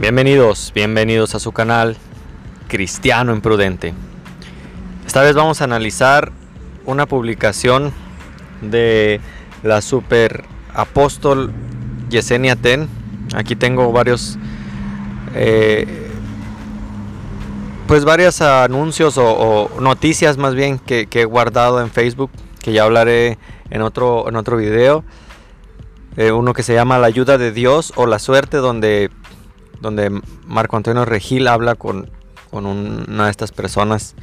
Bienvenidos, bienvenidos a su canal Cristiano Imprudente. Esta vez vamos a analizar una publicación de la super apóstol Yesenia Ten. Aquí tengo varios, eh, pues varios anuncios o, noticias más bien que, he guardado en Facebook, que ya hablaré en otro, en otro video. Eh, uno que se llama La ayuda de Dios o La suerte, donde donde Marco Antonio Regil habla con, una de estas personas.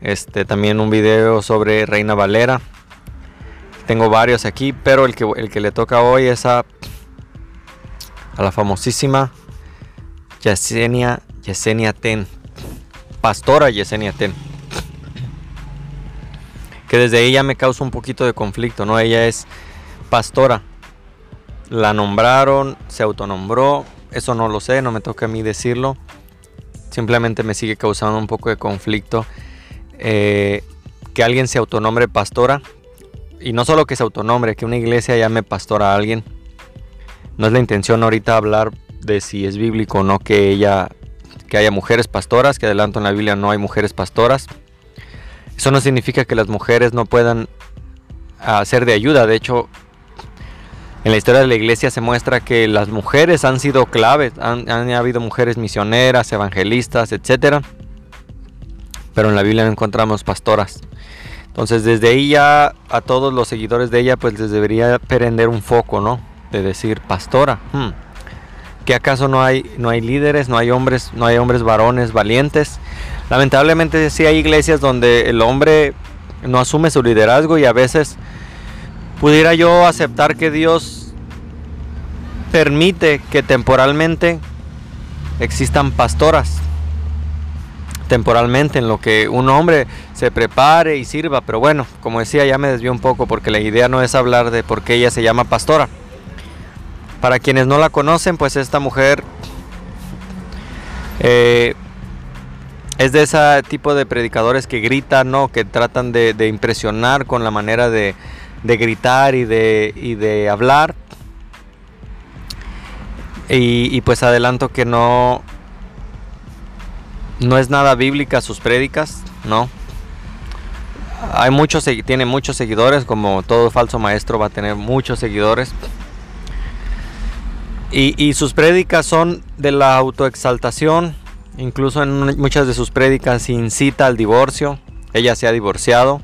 Este, también un video sobre Reina Valera. Tengo varios aquí, pero el que, le toca hoy es a, a la famosísima Yesenia, Yesenia Ten. Pastora Yesenia Ten. Que desde ella me causa un poquito de conflicto, ¿no? Ella es pastora. La nombraron, se autonombró, eso no lo sé, no me toca a mí decirlo. Simplemente me sigue causando un poco de conflicto eh, que alguien se autonombre pastora. Y no solo que se autonombre, que una iglesia llame pastora a alguien. No es la intención ahorita hablar de si es bíblico o no que ella que haya mujeres pastoras, que adelanto en la Biblia no hay mujeres pastoras. Eso no significa que las mujeres no puedan hacer de ayuda. De hecho, en la historia de la iglesia se muestra que las mujeres han sido claves, han, habido mujeres misioneras, evangelistas, etc. Pero en la Biblia no encontramos pastoras. Entonces desde ya a todos los seguidores de ella pues les debería prender un foco, ¿no? De decir, pastora, hmm, que acaso no hay, no hay líderes, no hay hombres, no hay hombres varones valientes. Lamentablemente sí hay iglesias donde el hombre no asume su liderazgo y a veces pudiera yo aceptar que Dios permite que temporalmente existan pastoras. Temporalmente en lo que un hombre se prepare y sirva. Pero bueno, como decía, ya me desvió un poco porque la idea no es hablar de por qué ella se llama pastora. Para quienes no la conocen, pues esta mujer eh, es de ese tipo de predicadores que gritan, ¿no? que tratan de impresionar con la manera de, de gritar y de, y de hablar. Y, pues adelanto que no, no es nada bíblica sus prédicas, ¿no? Hay muchos, tiene muchos seguidores, como todo falso maestro va a tener muchos seguidores. Y, y sus prédicas son de la autoexaltación, incluso en muchas de sus prédicas incita al divorcio, ella se ha divorciado.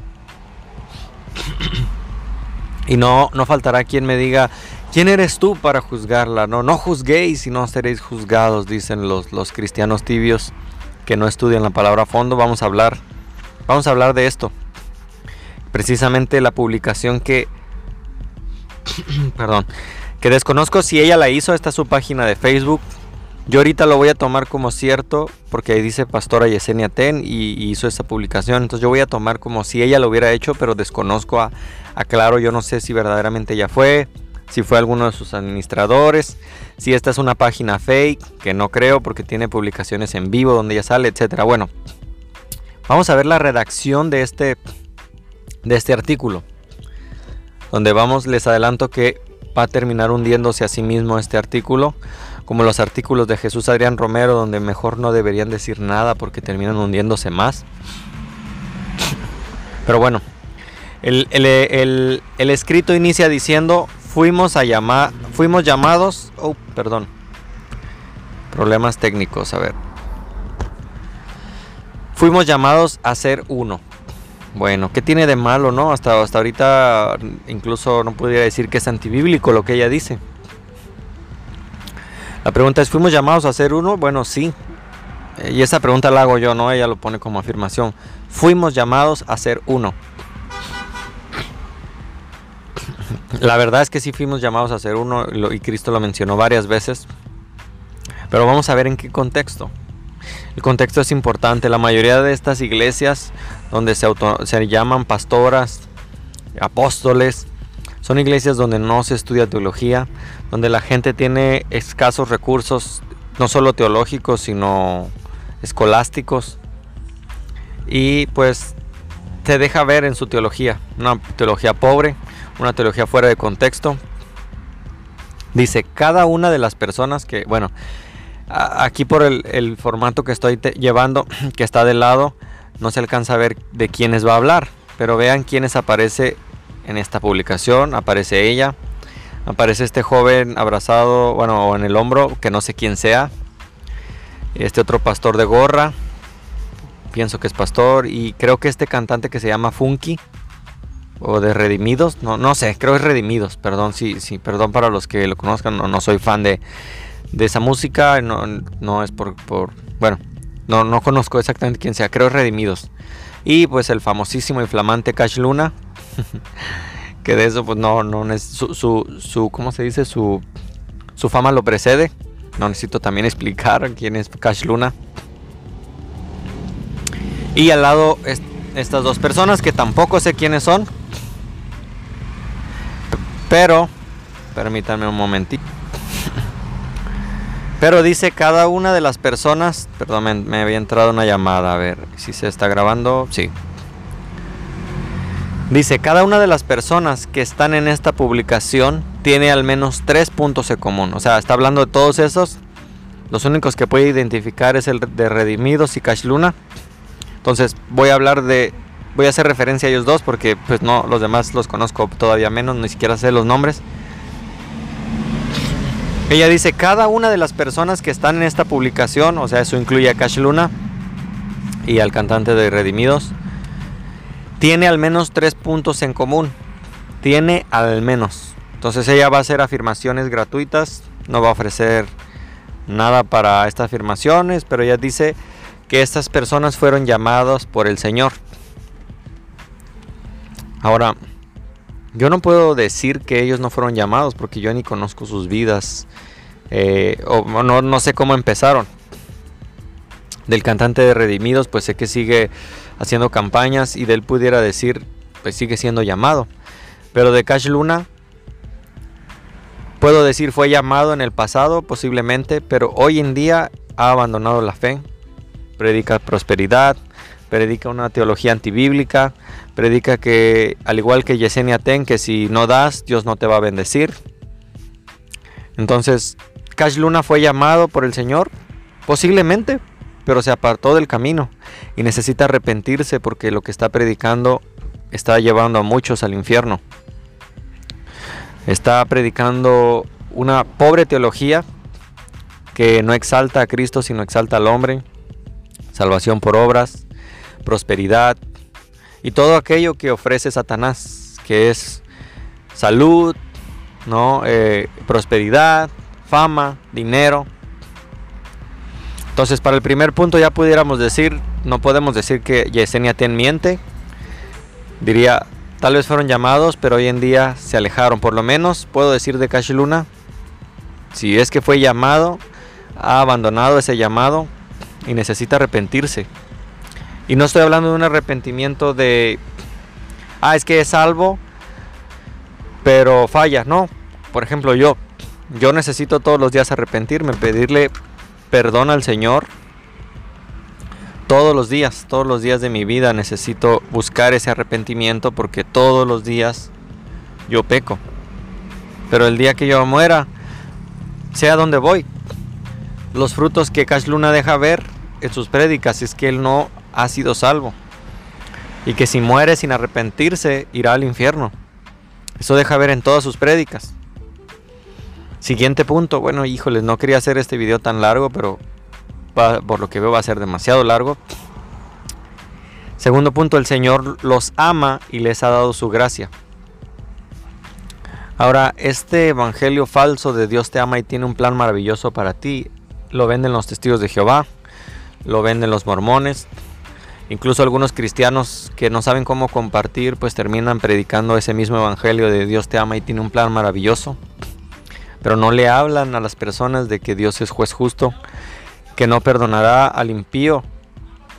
Y no, no faltará quien me diga, ¿quién eres tú para juzgarla? No, no juzguéis y no seréis juzgados, dicen los, los cristianos tibios que no estudian la palabra a fondo. Vamos a hablar, vamos a hablar de esto. Precisamente la publicación que, perdón, que desconozco si ella la hizo, está su página de Facebook. Yo ahorita lo voy a tomar como cierto porque ahí dice Pastora Yesenia Ten y, hizo esa publicación. Entonces yo voy a tomar como si ella lo hubiera hecho, pero desconozco a, Aclaro, yo no sé si verdaderamente ella fue, si fue alguno de sus administradores, si esta es una página fake, que no creo porque tiene publicaciones en vivo donde ella sale, etcétera. Bueno, vamos a ver la redacción de este de este artículo. Donde vamos, les adelanto que va a terminar hundiéndose a sí mismo este artículo, como los artículos de Jesús Adrián Romero, donde mejor no deberían decir nada porque terminan hundiéndose más. Pero bueno, el, escrito inicia diciendo, fuimos a llamar, fuimos llamados, oh, perdón, problemas técnicos, a ver. Fuimos llamados a ser uno. Bueno, ¿qué tiene de malo, no? Hasta, hasta ahorita incluso no pudiera decir que es antibíblico lo que ella dice. La pregunta es, ¿fuimos llamados a ser uno? Bueno, sí. Y esa pregunta la hago yo, ¿no? Ella lo pone como afirmación. Fuimos llamados a ser uno. La verdad es que sí fuimos llamados a ser uno y Cristo lo mencionó varias veces. Pero vamos a ver en qué contexto. El contexto es importante. La mayoría de estas iglesias donde se, se llaman pastoras, apóstoles, son iglesias donde no se estudia teología, donde la gente tiene escasos recursos, no solo teológicos, sino escolásticos. Y pues te deja ver en su teología, una teología pobre, una teología fuera de contexto. Dice, cada una de las personas que, bueno, Aquí por el, formato que estoy llevando, que está de lado, no se alcanza a ver de quiénes va a hablar. Pero vean quiénes aparece en esta publicación. Aparece ella. Aparece este joven abrazado, bueno, en el hombro, que no sé quién sea. Este otro pastor de gorra. Pienso que es pastor. Y creo que este cantante que se llama Funky. O de Redimidos. No, no sé, creo que es Redimidos. Perdón, sí, sí, perdón para los que lo conozcan. No, no soy fan de, de esa música. No, no es por, por. Bueno, no, no conozco exactamente quién sea. Creo Redimidos. Y pues el famosísimo y flamante Cash Luna. que de eso pues no, no su, su, su, ¿cómo se dice? Su, su fama lo precede. No necesito también explicar quién es Cash Luna. Y al lado estas dos personas que tampoco sé quiénes son. Pero, permítanme un momentito. Pero dice cada una de las personas, perdón, me, había entrado una llamada, a ver si se está grabando, sí. Dice, cada una de las personas que están en esta publicación tiene al menos tres puntos en común. O sea, está hablando de todos esos. Los únicos que puede identificar es el de Redimidos y Cash Luna. Entonces voy a hablar de, voy a hacer referencia a ellos dos porque pues no, los demás los conozco todavía menos, ni siquiera sé los nombres. Ella dice, cada una de las personas que están en esta publicación, o sea, eso incluye a Cash Luna y al cantante de Redimidos, tiene al menos tres puntos en común. Tiene al menos. Entonces ella va a hacer afirmaciones gratuitas, no va a ofrecer nada para estas afirmaciones, pero ella dice que estas personas fueron llamadas por el Señor. Ahora, yo no puedo decir que ellos no fueron llamados porque yo ni conozco sus vidas eh, o no, no sé cómo empezaron. Del cantante de Redimidos pues sé que sigue haciendo campañas y de él pudiera decir pues sigue siendo llamado. Pero de Cash Luna puedo decir fue llamado en el pasado posiblemente, pero hoy en día ha abandonado la fe. Predica prosperidad, predica una teología antibíblica, predica que al igual que Yesenia Ten, que si no das, Dios no te va a bendecir. Entonces, Cash Luna fue llamado por el Señor, posiblemente, pero se apartó del camino y necesita arrepentirse porque lo que está predicando está llevando a muchos al infierno. Está predicando una pobre teología que no exalta a Cristo, sino exalta al hombre. Salvación por obras, prosperidad y todo aquello que ofrece Satanás, que es salud, ¿no? Eh, prosperidad, fama, dinero. Entonces, para el primer punto ya pudiéramos decir, no podemos decir que Yesenia Ten miente. Diría, tal vez fueron llamados, pero hoy en día se alejaron. Por lo menos puedo decir de Cash Luna, si es que fue llamado, ha abandonado ese llamado y necesita arrepentirse. Y no estoy hablando de un arrepentimiento de, ah, es que es salvo, pero falla. No, por ejemplo yo, yo necesito todos los días arrepentirme, pedirle perdón al Señor. Todos los días, todos los días de mi vida necesito buscar ese arrepentimiento porque todos los días yo peco. Pero el día que yo muera, sea donde voy, los frutos que Cash Luna deja ver en sus prédicas es que él no ha sido salvo. Y que si muere sin arrepentirse, irá al infierno. Eso deja ver en todas sus prédicas. Siguiente punto, bueno, híjoles, no quería hacer este video tan largo, pero por lo que veo va a ser demasiado largo. Segundo punto, el Señor los ama y les ha dado su gracia. Ahora, este evangelio falso de Dios te ama y tiene un plan maravilloso para ti, lo venden los testigos de Jehová, lo venden los mormones, Incluso algunos cristianos que no saben cómo compartir, pues terminan predicando ese mismo evangelio de Dios te ama y tiene un plan maravilloso. Pero no le hablan a las personas de que Dios es juez justo, que no perdonará al impío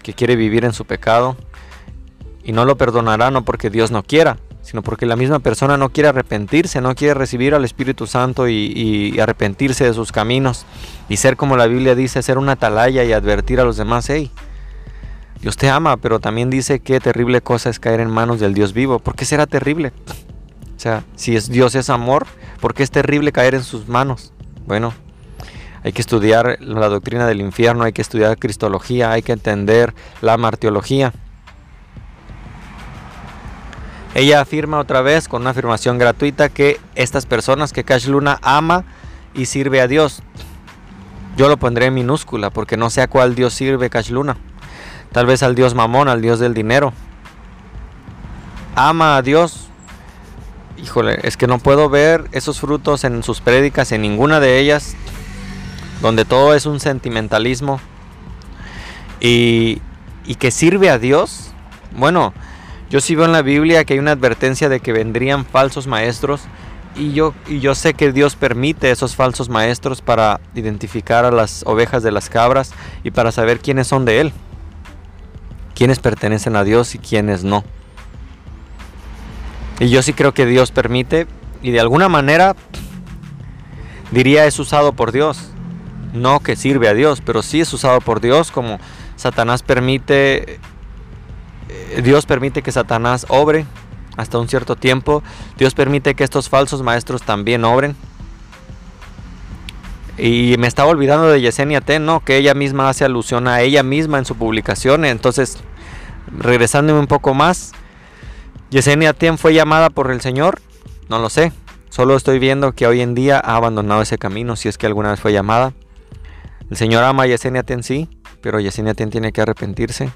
que quiere vivir en su pecado. Y no lo perdonará no porque Dios no quiera, sino porque la misma persona no quiere arrepentirse, no quiere recibir al Espíritu Santo y, arrepentirse de sus caminos y ser como la Biblia dice, ser una atalaya y advertir a los demás, hey, Dios te ama, pero también dice que terrible cosa es caer en manos del Dios vivo. ¿Por qué será terrible? O sea, si Dios es amor, ¿por qué es terrible caer en sus manos? Bueno, Hay que estudiar la doctrina del infierno, hay que estudiar cristología, hay que entender la martiología. Ella afirma otra vez con una afirmación gratuita que estas personas que Cash Luna ama y sirve a Dios. Yo lo pondré en minúscula porque no sé a cuál Dios sirve Cash Luna. Tal vez al Dios mamón, al Dios del dinero. Ama a Dios. Híjole, es que no puedo ver esos frutos en sus prédicas, en ninguna de ellas, donde todo es un sentimentalismo y, y que sirve a Dios. Bueno, yo sí veo en la Biblia que hay una advertencia de que vendrían falsos maestros y yo, y yo sé que Dios permite esos falsos maestros para identificar a las ovejas de las cabras y para saber quiénes son de Él. Quiénes pertenecen a Dios y quiénes no. Y yo sí creo que Dios permite y de alguna manera diría es usado por Dios. No que sirve a Dios, pero sí es usado por Dios como Satanás permite eh, Dios permite que Satanás obre hasta un cierto tiempo. Dios permite que estos falsos maestros también obren. Y me estaba olvidando de Yesenia Ten, ¿no? Que ella misma hace alusión a ella misma en su publicación. Entonces, regresándome un poco más, Yesenia Ten fue llamada por el Señor. No lo sé. Solo estoy viendo que hoy en día ha abandonado ese camino, si es que alguna vez fue llamada. El Señor ama a Yesenia Ten, sí, pero Yesenia Ten tiene que arrepentirse.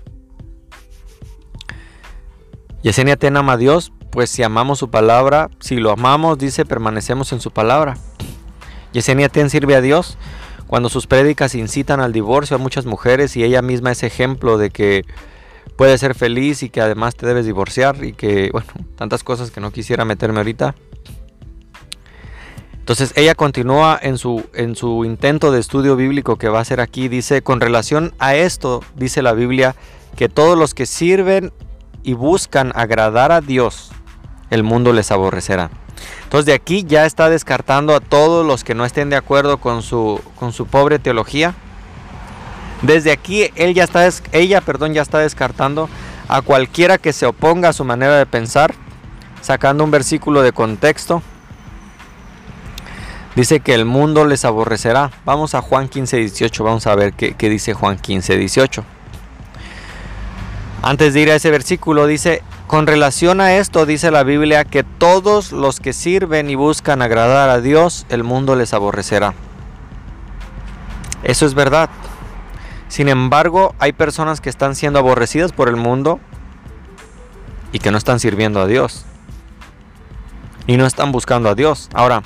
Yesenia Ten ama a Dios, pues si amamos su palabra, si lo amamos, dice, permanecemos en su palabra. Yesenia Ten sirve a Dios cuando sus prédicas incitan al divorcio a muchas mujeres y ella misma es ejemplo de que puedes ser feliz y que además te debes divorciar y que, bueno, tantas cosas que no quisiera meterme ahorita. Entonces ella continúa en su, en su intento de estudio bíblico que va a hacer aquí. Dice, con relación a esto, dice la Biblia, que todos los que sirven y buscan agradar a Dios, el mundo les aborrecerá. Entonces de aquí ya está descartando a todos los que no estén de acuerdo con su, con su pobre teología. Desde aquí él ya está, ella perdón, ya está descartando a cualquiera que se oponga a su manera de pensar, sacando un versículo de contexto. Dice que el mundo les aborrecerá. Vamos a Juan 15, 18, vamos a ver qué, qué dice Juan 15, 18. Antes de ir a ese versículo dice, con relación a esto dice la Biblia que todos los que sirven y buscan agradar a Dios, el mundo les aborrecerá. Eso es verdad. Sin embargo, hay personas que están siendo aborrecidas por el mundo y que no están sirviendo a Dios. Y no están buscando a Dios. Ahora,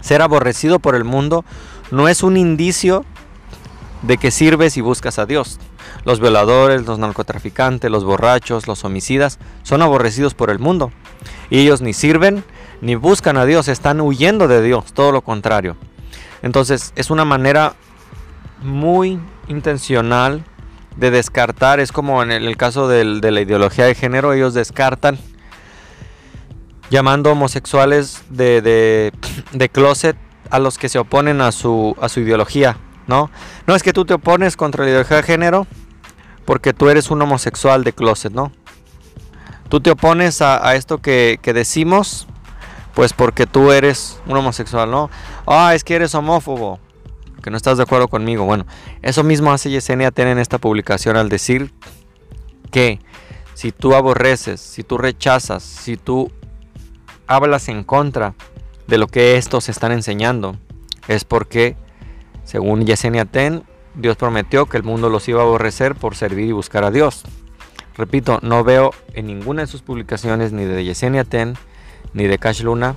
ser aborrecido por el mundo no es un indicio de que sirves y buscas a Dios. Los violadores, los narcotraficantes, los borrachos, los homicidas son aborrecidos por el mundo. Y ellos ni sirven ni buscan a Dios, están huyendo de Dios, todo lo contrario. Entonces es una manera muy intencional de descartar, es como en el caso de la ideología de género, ellos descartan llamando homosexuales de, de, closet a los que se oponen a su, a su ideología. ¿no? No es que tú te opones contra la ideología de género porque tú eres un homosexual de closet, ¿no? Tú te opones a, esto que, decimos, pues porque tú eres un homosexual, ¿no? Ah, es que eres homófobo, que no estás de acuerdo conmigo. Bueno, eso mismo hace Yesenia tener en esta publicación al decir que si tú aborreces, si tú rechazas, si tú hablas en contra de lo que estos están enseñando, es porque según Yesenia Ten, Dios prometió que el mundo los iba a aborrecer por servir y buscar a Dios. Repito, no veo en ninguna de sus publicaciones, ni de Yesenia Ten, ni de Cash Luna,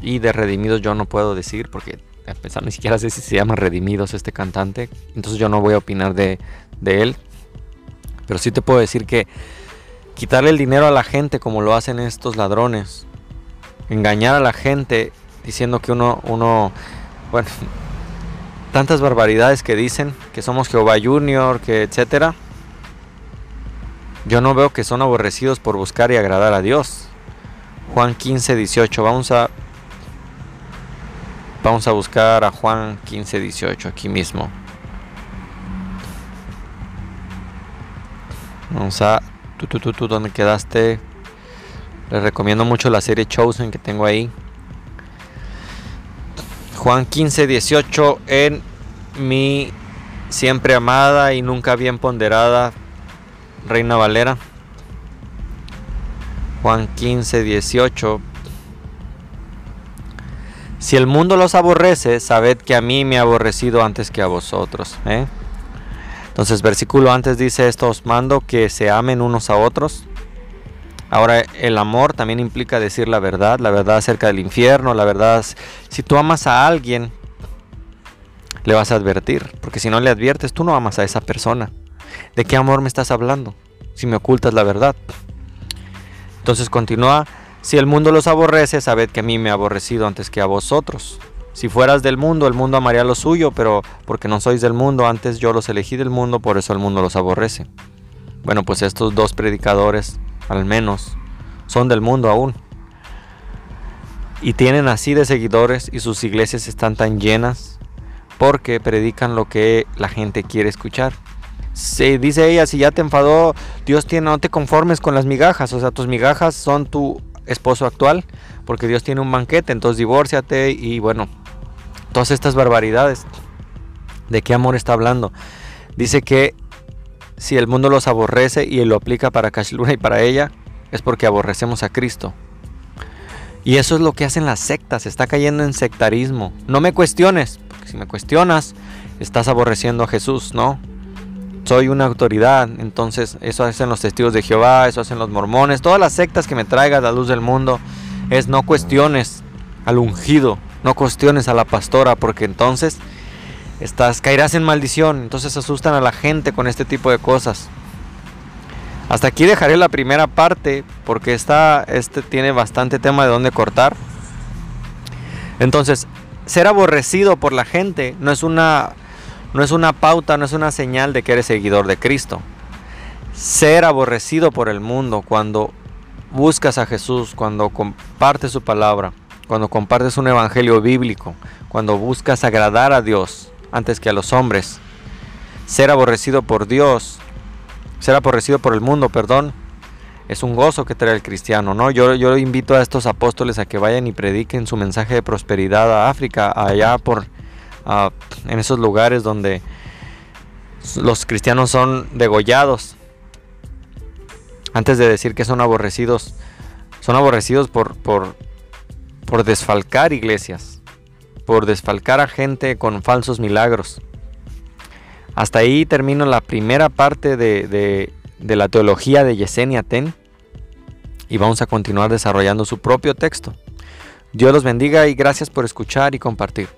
y de Redimidos yo no puedo decir, porque a pesar ni siquiera sé si se llama Redimidos este cantante, entonces yo no voy a opinar de, de él. Pero sí te puedo decir que quitarle el dinero a la gente como lo hacen estos ladrones, engañar a la gente diciendo que uno, uno, bueno, tantas barbaridades que dicen, que somos Jehová Junior, que etcétera. Yo no veo que son aborrecidos por buscar y agradar a Dios. Juan 15, 18. Vamos a Vamos a buscar a Juan 15, 18 aquí mismo. Vamos a tú, tú, tú, tú, ¿dónde quedaste? Les recomiendo mucho la serie Chosen que tengo ahí. Juan 15, 18 en mi siempre amada y nunca bien ponderada Reina Valera. Juan 15, 18. Si el mundo los aborrece, sabed que a mí me ha aborrecido antes que a vosotros. ¿eh? Entonces, versículo antes dice esto, os mando que se amen unos a otros. Ahora, el amor también implica decir la verdad, la verdad acerca del infierno, la verdad, si tú amas a alguien, le vas a advertir, porque si no le adviertes, tú no amas a esa persona. ¿De qué amor me estás hablando? Si me ocultas la verdad. Entonces continúa, si el mundo los aborrece, sabed que a mí me ha aborrecido antes que a vosotros. Si fueras del mundo, el mundo amaría lo suyo, pero porque no sois del mundo, antes yo los elegí del mundo, por eso el mundo los aborrece. Bueno, pues estos dos predicadores al menos, son del mundo aún. Y tienen así de seguidores y sus iglesias están tan llenas porque predican lo que la gente quiere escuchar. Se dice ella, si ya te enfadó, Dios tiene, no te conformes con las migajas, o sea, tus migajas son tu esposo actual, porque Dios tiene un banquete, entonces divórciate y bueno, todas estas barbaridades. ¿De qué amor está hablando? Dice que si el mundo los aborrece y lo aplica para Cashluna y para ella, es porque aborrecemos a Cristo. Y eso es lo que hacen las sectas, está cayendo en sectarismo. No me cuestiones, porque si me cuestionas, estás aborreciendo a Jesús, ¿no? Soy una autoridad, entonces eso hacen los testigos de Jehová, eso hacen los mormones, todas las sectas que me traigan la luz del mundo, es no cuestiones al ungido, no cuestiones a la pastora, porque entonces estás, caerás en maldición. Entonces asustan a la gente con este tipo de cosas. Hasta aquí dejaré la primera parte porque esta, este tiene bastante tema de dónde cortar. Entonces, ser aborrecido por la gente no es una no es una pauta, no es una señal de que eres seguidor de Cristo. Ser aborrecido por el mundo cuando buscas a Jesús, cuando compartes su palabra, cuando compartes un evangelio bíblico, cuando buscas agradar a Dios, antes que a los hombres. Ser aborrecido por Dios, ser aborrecido por el mundo, perdón, es un gozo que trae el cristiano, ¿no? Yo, yo invito a estos apóstoles a que vayan y prediquen su mensaje de prosperidad a África, allá por, en esos lugares donde los cristianos son degollados. Antes de decir que son aborrecidos, son aborrecidos por, por, por desfalcar iglesias por desfalcar a gente con falsos milagros. Hasta ahí termino la primera parte de, la teología de Yesenia Ten y vamos a continuar desarrollando su propio texto. Dios los bendiga y gracias por escuchar y compartir.